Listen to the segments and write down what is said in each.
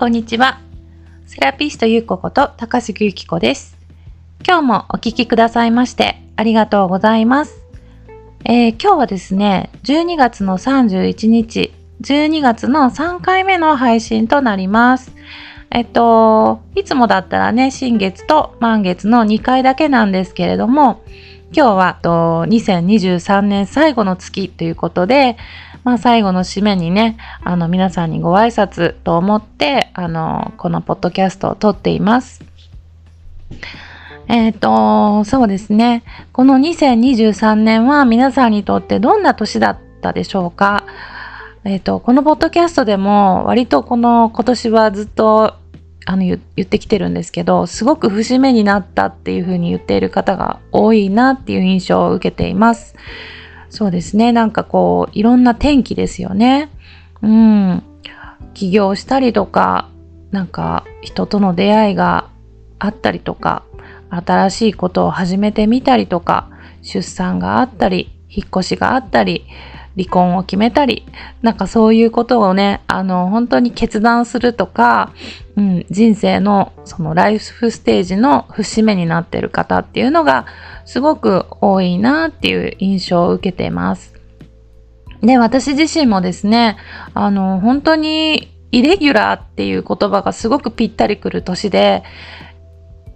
こんにちは。セラピストゆうここと高杉ゆき子です。今日もお聞きくださいましてありがとうございます。えー今日はですね、12月の31日、12月の3回目の配信となります。えっと、いつもだったらね、新月と満月の2回だけなんですけれども、今日はと2023年最後の月ということで、まあ最後の締めにね、あの皆さんにご挨拶と思って、あの、このポッドキャストを撮っています。えっ、と、そうですね。この2023年は皆さんにとってどんな年だったでしょうか？えっ、と、このポッドキャストでも割とこの今年はずっとあの言言ってきてるんですけど、すごく節目になったっていうふうに言っている方が多いなっていう印象を受けています。そうですね。なんかこう、いろんな天気ですよね。うん。起業したりとか、なんか人との出会いがあったりとか、新しいことを始めてみたりとか、出産があったり、引っ越しがあったり、離婚を決めたり、なんかそういうことをね、あの、本当に決断するとか、うん、人生のそのライフステージの節目になってる方っていうのがすごく多いなっていう印象を受けています。で、私自身もですね、あの、本当にイレギュラーっていう言葉がすごくぴったりくる年で、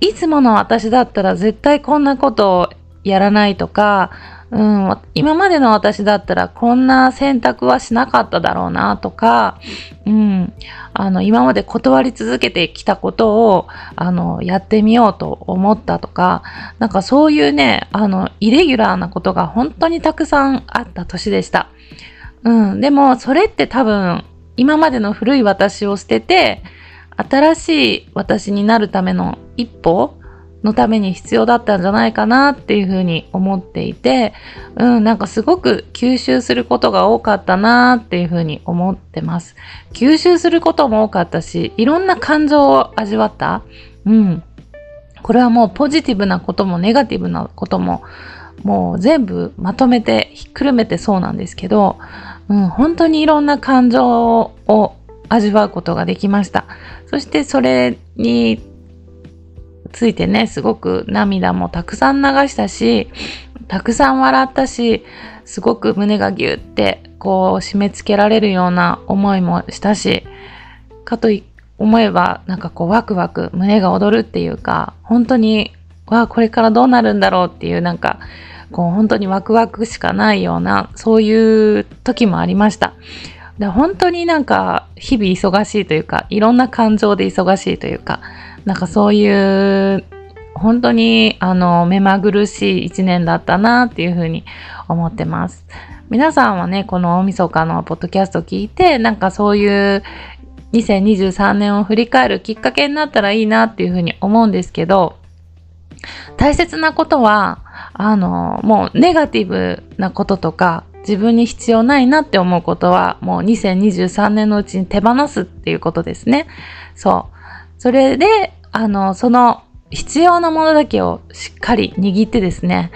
いつもの私だったら絶対こんなことをやらないとか、うん、今までの私だったらこんな選択はしなかっただろうなとか、うん、あの、今まで断り続けてきたことを、あの、やってみようと思ったとか、なんかそういうね、あの、イレギュラーなことが本当にたくさんあった年でした。うん、でもそれって多分、今までの古い私を捨てて、新しい私になるための一歩のために必要だったんじゃないかなっていうふうに思っていて、うん、なんかすごく吸収することが多かったなっていうふうに思ってます。吸収することも多かったし、いろんな感情を味わった。うん。これはもうポジティブなこともネガティブなことも、もう全部まとめてひっくるめてそうなんですけど、うん、本当にいろんな感情を味わうことができました。そしてそれについてね、すごく涙もたくさん流したし、たくさん笑ったし、すごく胸がギュってこう締め付けられるような思いもしたし、かとい思えばなんかこうワクワク胸が躍るっていうか、本当に、わあ、これからどうなるんだろうっていうなんか、こう本当にワクワクしかないような、そういう時もありました。で本当になんか日々忙しいというか、いろんな感情で忙しいというか、なんかそういう、本当にあの目まぐるしい一年だったなっていうふうに思ってます。皆さんはね、この大晦日のポッドキャスト聞いて、なんかそういう2023年を振り返るきっかけになったらいいなっていうふうに思うんですけど、大切なことは、あの、もうネガティブなこととか、自分に必要ないなって思うことは、もう2023年のうちに手放すっていうことですね。そう。それで、あの、その必要なものだけをしっかり握ってですね、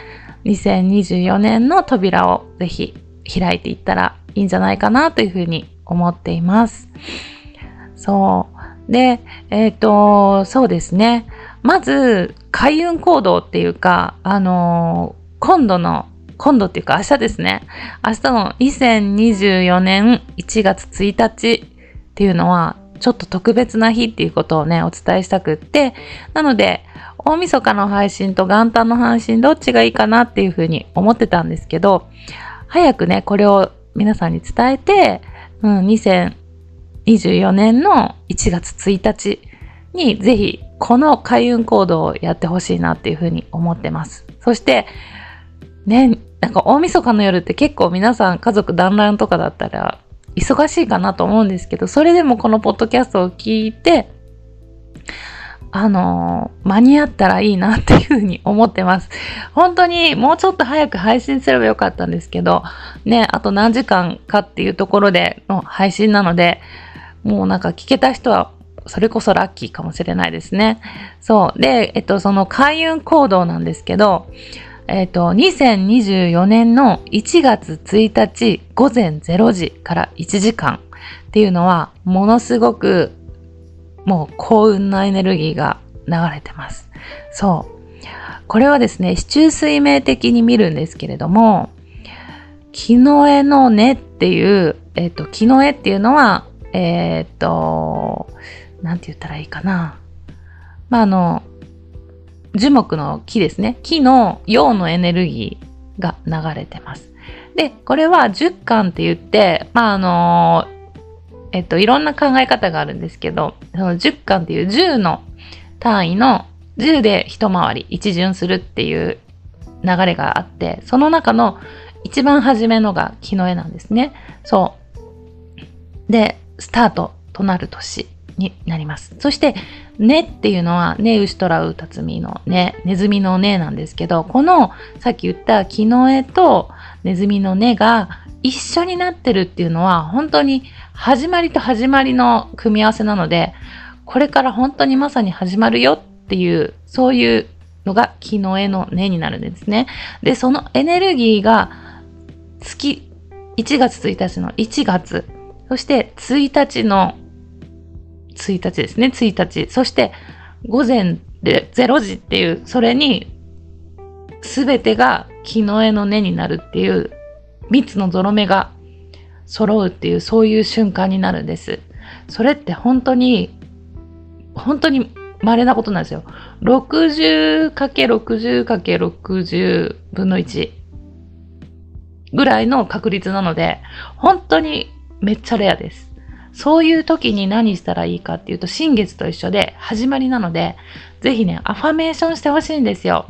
2024年の扉をぜひ開いていったらいいんじゃないかなというふうに思っています。そう。で、えっ、と、そうですね。まず、開運行動っていうか、あのー今度の、今度っていうか明日ですね。明日の2024年1月1日っていうのは、ちょっと特別な日っていうことをね、お伝えしたくって、なので、大晦日の配信と元旦の配信どっちがいいかなっていうふうに思ってたんですけど、早くね、これを皆さんに伝えて、うん、2024年の1月1日にぜひこの開運行動をやってほしいなっていうふうに思ってます。そして、ね、なんか大晦日の夜って結構皆さん家族団らんとかだったら忙しいかなと思うんですけど、それでもこのポッドキャストを聞いて、あのー間に合ったらいいなっていうふうに思ってます。本当にもうちょっと早く配信すればよかったんですけど、ね、あと何時間かっていうところでの配信なので、もうなんか聞けた人はそれこそラッキーかもしれないですね。そう。で、えっと、その開運行動なんですけど、えっと、2024年の1月1日午前0時から1時間っていうのは、ものすごくもう幸運なエネルギーが流れてます。そう。これはですね、市中水明的に見るんですけれども、木の絵の根っていう、えっ、ー、と、木の絵っていうのは、えっ、ー、と、なんて言ったらいいかな。まあ、あの、樹木の木ですね。木の陽のエネルギーが流れてます。で、これは十巻って言って、まあ、あの、えっと、いろんな考え方があるんですけど、その十巻っていう10の単位の10で一回り一巡するっていう流れがあって、その中の一番初めのが木の絵なんですね。そう。で、スタートとなる年になります。そして、ねっていうのは、ね、牛とらうたつみのね、ネズミのねなんですけど、この、さっき言った木の絵とネズミのねが一緒になってるっていうのは、本当に始まりと始まりの組み合わせなので、これから本当にまさに始まるよっていう、そういうのが木の絵の根になるんですね。で、そのエネルギーが月、1月1日の1月、そして1日の1日ですね、1日、そして午前で0時っていう、それに全てが木の絵の根になるっていう、3つのゾロ目が揃うっていう、そういう瞬間になるんです。それって本当に、本当に稀なことなんですよ。60×60×60 分の1ぐらいの確率なので、本当にめっちゃレアです。そういう時に何したらいいかっていうと、新月と一緒で始まりなので、ぜひね、アファメーションしてほしいんですよ。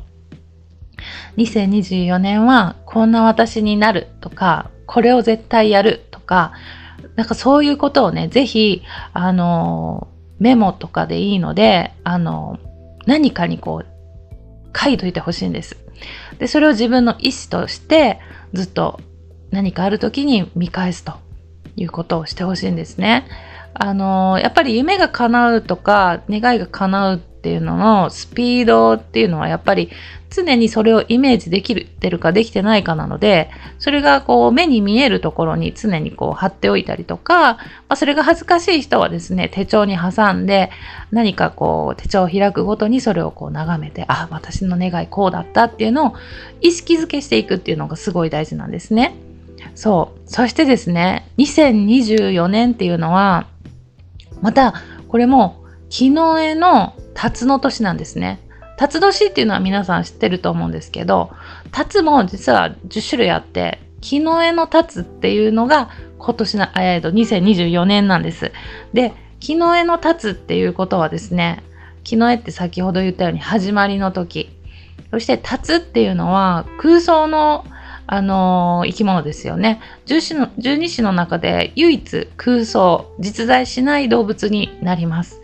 2024年はこんな私になるとか、これを絶対やるとか、なんかそういうことをね、ぜひ、あのメモとかでいいので、あの、何かにこう、書いといてほしいんです。で、それを自分の意思として、ずっと何かある時に見返すということをしてほしいんですね。あの、やっぱり夢が叶うとか、願いが叶うっていうののスピードっていうのはやっぱり常にそれをイメージできてるかできてないかなので、それがこう目に見えるところに常にこう貼っておいたりとか、まあ、それが恥ずかしい人はですね、手帳に挟んで何かこう手帳を開くごとにそれをこう眺めて、あ、私の願いこうだったっていうのを意識づけしていくっていうのがすごい大事なんですね。そう。そしてですね、2024年っていうのは、またこれも木の絵の辰の年なんですね。辰年っていうのは皆さん知ってると思うんですけど、辰も実は10種類あって、木の絵の辰っていうのが今年の、えー、と2024年なんです。で、木の絵の辰っていうことはですね、木の絵って先ほど言ったように始まりの時。そして辰っていうのは空想のあのー、生き物ですよね。十種の十二種の中で唯一空想、実在しない動物になります。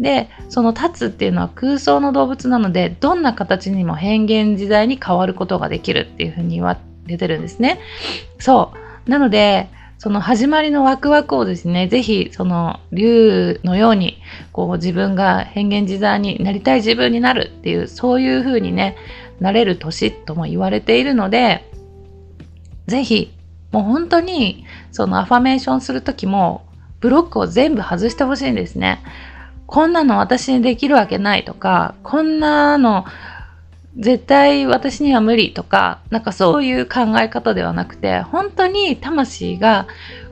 でその立つっていうのは空想の動物なのでどんな形にも変幻自在に変わることができるっていうふうに言われてるんですね。そうなのでその始まりのワクワクをですね、ぜひその竜のようにこう自分が変幻自在になりたい自分になるっていうそういう風にね、なれる年とも言われているので、ぜひもう本当にそのアファメーションするときもブロックを全部外してほしいんですね。こんなの私にできるわけないとか、こんなの絶対私には無理とか、なんかそういう考え方ではなくて、本当に魂が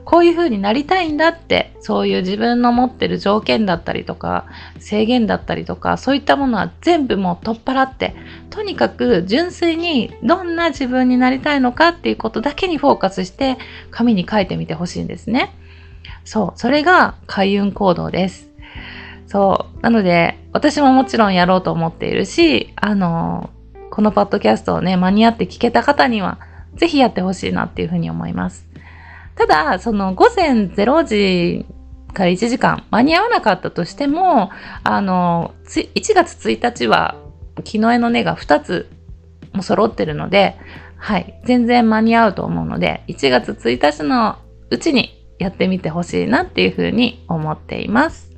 こういう風になりたいんだって、そういう自分の持ってる条件だったりとか、制限だったりとか、そういったものは全部もう取っ払って、とにかく純粋にどんな自分になりたいのかっていうことだけにフォーカスして、紙に書いてみてほしいんですね。そう、それが開運行動です。そう。なので、私ももちろんやろうと思っているし、あの、このパッドキャストをね、間に合って聞けた方には、ぜひやってほしいなっていうふうに思います。ただ、その午前0時から1時間間に合わなかったとしても、あの、1月1日は木の絵の根が2つも揃ってるので、はい、全然間に合うと思うので、1月1日のうちにやってみてほしいなっていうふうに思っています。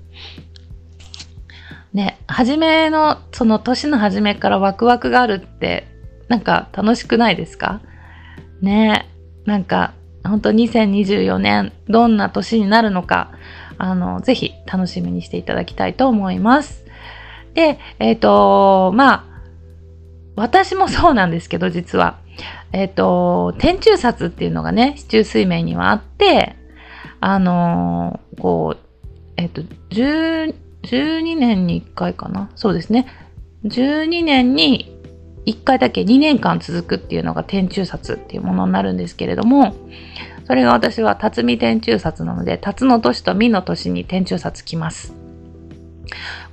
ね、初めの、その年の初めからワクワクがあるって、なんか楽しくないですか？ねなんか、本当2024年どんな年になるのか、あの、ぜひ楽しみにしていただきたいと思います。で、えっ、ー、と、まあ、私もそうなんですけど、実は。えっ、ー、と、天中札っていうのがね、市中水面にはあって、あのー、こう、えっ、と、12年に1回かな？そうですね。12年に1回だけ2年間続くっていうのが天中札っていうものになるんですけれども、それが私は辰巳天中札なので、辰の年と巳の年に天中札来ます。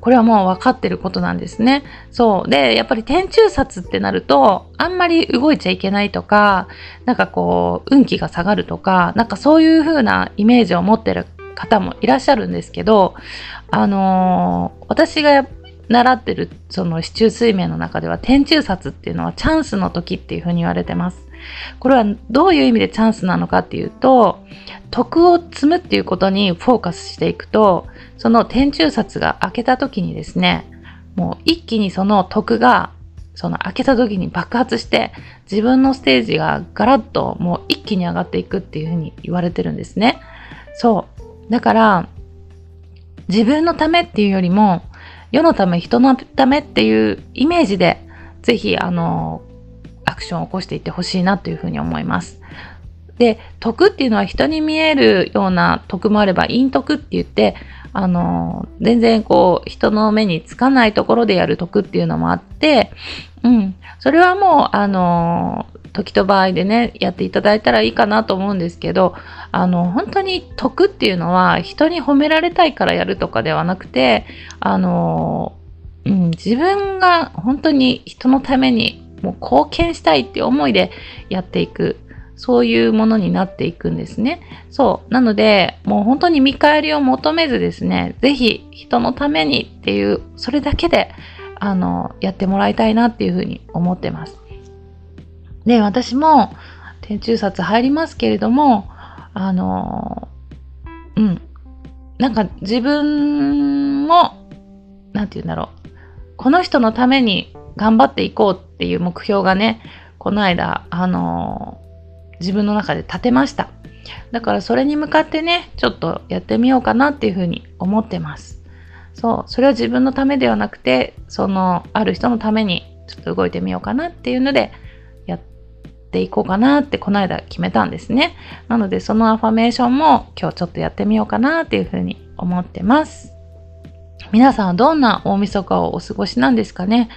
これはもう分かってることなんですね。そう。で、やっぱり天中札ってなると、あんまり動いちゃいけないとか、なんかこう、運気が下がるとか、なんかそういう風なイメージを持ってる方もいらっしゃるんですけど、あのー、私が習ってるその市中水面の中では天中札っていうのはチャンスの時っていうふうに言われてます。これはどういう意味でチャンスなのかっていうと、徳を積むっていうことにフォーカスしていくと、その天中札が開けた時にですね、もう一気にその徳がその開けた時に爆発して自分のステージがガラッともう一気に上がっていくっていうふうに言われてるんですね。そう。だから自分のためっていうよりも世のため、人のためっていうイメージで、ぜひ、あの、アクションを起こしていってほしいなというふうに思います。で、徳っていうのは人に見えるような徳もあれば、陰徳って言って、あの、全然こう、人の目につかないところでやる徳っていうのもあって、うん。それはもう、あの、時と場合でね、やっていただいたらいいかなと思うんですけど、あの、本当に得っていうのは人に褒められたいからやるとかではなくて、あの、うん、自分が本当に人のためにもう貢献したいっていう思いでやっていく。そういうものになっていくんですね。そう。なので、もう本当に見返りを求めずですね、ぜひ人のためにっていう、それだけで、あの、やってもらいたいなっていうふうに思ってます。で、私も天中札入りますけれども、あの、うん。なんか自分も、なんて言うんだろう。この人のために頑張っていこうっていう目標がね、この間、あの、自分の中で立てました。だからそれに向かってね、ちょっとやってみようかなっていうふうに思ってます。そう、それは自分のためではなくて、その、ある人のためにちょっと動いてみようかなっていうので、っていこうかなってこの間決めたんですね。なのでそのアファメーションも今日ちょっとやってみようかなっていうふうに思ってます。皆さんはどんな大晦日をお過ごしなんですかね？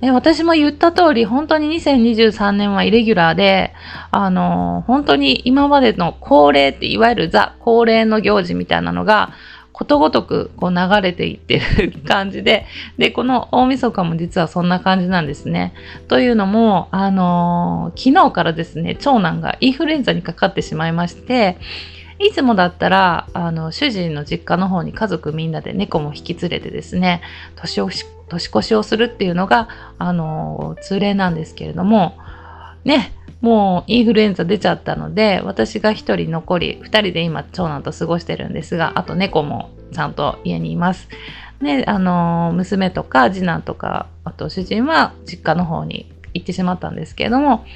ね、私も言った通り、本当に2023年はイレギュラーで、あの本当に今までの恒例って、いわゆるザ恒例の行事みたいなのが、ことごとくこう流れていってる感じで、で、この大晦日も実はそんな感じなんですね。というのも、あのー、昨日からですね、長男がインフルエンザにかかってしまいまして、いつもだったら、あの、主人の実家の方に家族みんなで猫も引き連れてですね、年を年越しをするっていうのが、あの、通例なんですけれども、ね、もうインフルエンザ出ちゃったので、私が一人残り、二人で今長男と過ごしてるんですが、あと猫もちゃんと家にいます。で、あの、娘とか次男とか、あと主人は実家の方に行ってしまったんですけれども、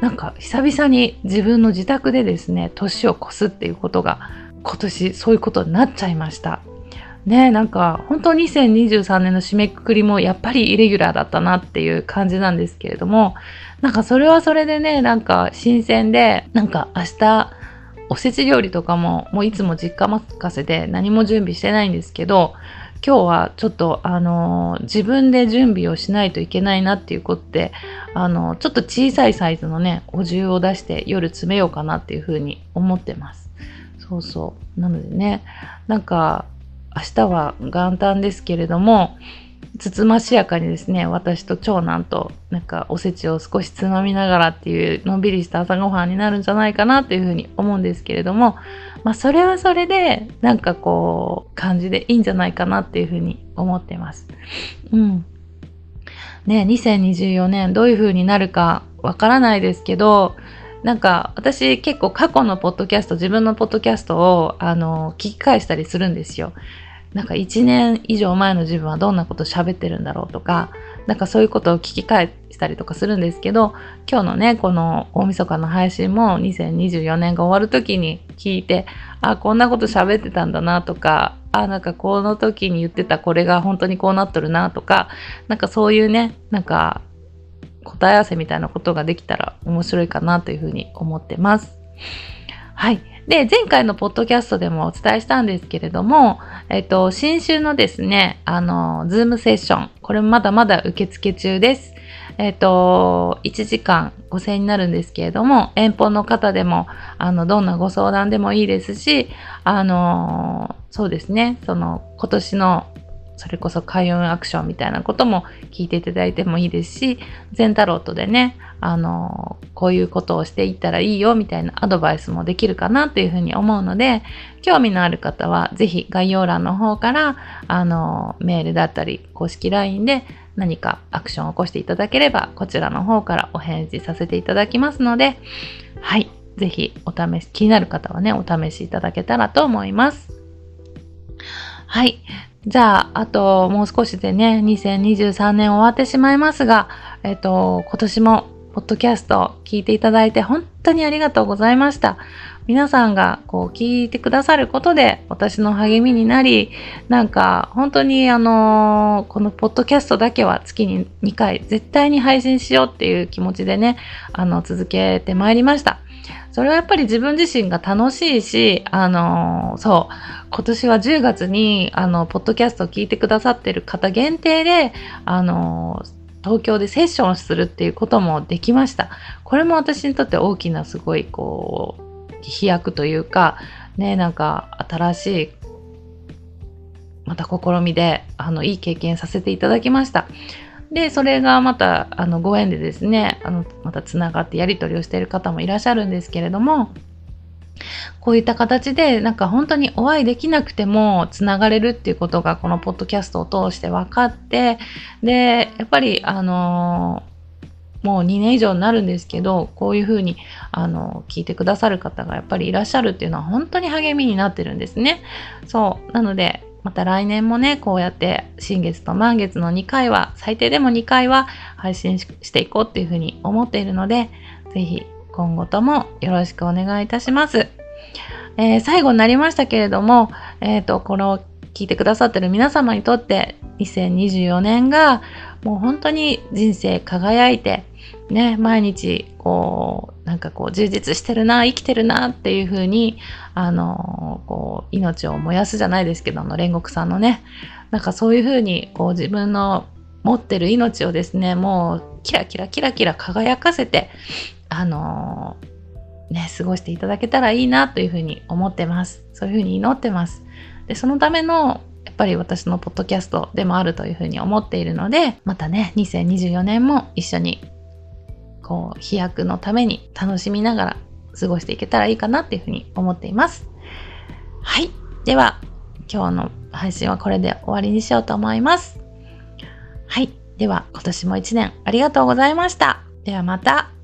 なんか久々に自分の自宅でですね、年を越すっていうことが今年そういうことになっちゃいました。ねなんか本当2023年の締めくくりもやっぱりイレギュラーだったなっていう感じなんですけれどもなんかそれはそれでねなんか新鮮でなんか明日おせち料理とかももういつも実家任せで何も準備してないんですけど今日はちょっとあの、自分で準備をしないといけないなっていうことであの、ちょっと小さいサイズのねお重を出して夜詰めようかなっていうふうに思ってます。そうそう。なのでねなんか明日は元旦ですけれども、つつましやかにですね、私と長男となんかおせちを少しつまみながらっていうのんびりした朝ごはんになるんじゃないかなというふうに思うんですけれども、まあそれはそれでなんかこう感じでいいんじゃないかなっていうふうに思ってます。うん。ね、2024年どういうふうになるかわからないですけど、なんか私結構過去のポッドキャスト、自分のポッドキャストをあの聞き返したりするんですよ。なんか1年以上前の自分はどんなこと喋ってるんだろうとか、なんかそういうことを聞き返したりとかするんですけど、今日のね、この大晦日の配信も2024年が終わる時に聞いて、あ、こんなこと喋ってたんだなとか、あ、なんかこの時に言ってたこれが本当にこうなっとるなとか、なんかそういうね、なんか答え合わせみたいなことができたら面白いかなというふうに思ってます。はい。で、前回のポッドキャストでもお伝えしたんですけれども、えっと、新春のですね、あの、ズームセッション、これまだまだ受付中です。えっと、1時間5000円になるんですけれども、遠方の方でも、あの、どんなご相談でもいいですし、あの、そうですね、その、今年のそれこそ開運アクションみたいなことも聞いていただいてもいいですし、全タロットでね、あの、こういうことをしていったらいいよみたいなアドバイスもできるかなというふうに思うので、興味のある方はぜひ概要欄の方から、あの、メールだったり、公式 LINE で何かアクションを起こしていただければ、こちらの方からお返事させていただきますので、はい。ぜひお試し、気になる方はね、お試しいただけたらと思います。はい。じゃあ、あともう少しでね、2023年終わってしまいますが、えっと、今年もポッドキャストを聞いていただいて本当にありがとうございました。皆さんがこう聞いてくださることで私の励みになり、なんか本当にあのこのポッドキャストだけは月に2回絶対に配信しようっていう気持ちでね、あの続けてまいりました。それはやっぱり自分自身が楽しいし、あのそう、今年は10月に、あの、ポッドキャストを聞いてくださってる方限定で、あの東京でセッションするっていうこともできました。これも私にとって大きなすごいこう、飛躍というか、ね、なんか新しい、また試みで、あの、いい経験させていただきました。で、それがまた、あの、ご縁でですね、あの、また繋がってやり取りをしている方もいらっしゃるんですけれども、こういった形でなんか本当にお会いできなくてもつながれるっていうことがこのポッドキャストを通して分かってでやっぱりあのもう2年以上になるんですけどこういうふうにあの聞いてくださる方がやっぱりいらっしゃるっていうのは本当に励みになってるんですね。そうなのでまた来年もねこうやって新月と満月の2回は最低でも2回は配信していこうっていうふうに思っているので是非今後ともよろしくお願いいたします。えー、最後になりましたけれども、えっ、ー、と、この聞いてくださってる皆様にとって2024年がもう本当に人生輝いて、ね、毎日こう、なんかこう充実してるな、生きてるなっていう風に、あの、こう、命を燃やすじゃないですけど、あの、煉獄さんのね、なんかそういう風に、こう自分の持ってる命をですね、もうキラキラキラキラ輝かせて、あのね、過ごしていただけたらいいなというふうに思ってます。そういうふうに祈ってます。で、そのためのやっぱり私のポッドキャストでもあるというふうに思っているので、またね、2024年も一緒に、こう、飛躍のために楽しみながら過ごしていけたらいいかなっていうふうに思っています。はい。では、今日の配信はこれで終わりにしようと思います。はい。では、今年も一年ありがとうございました。ではまた。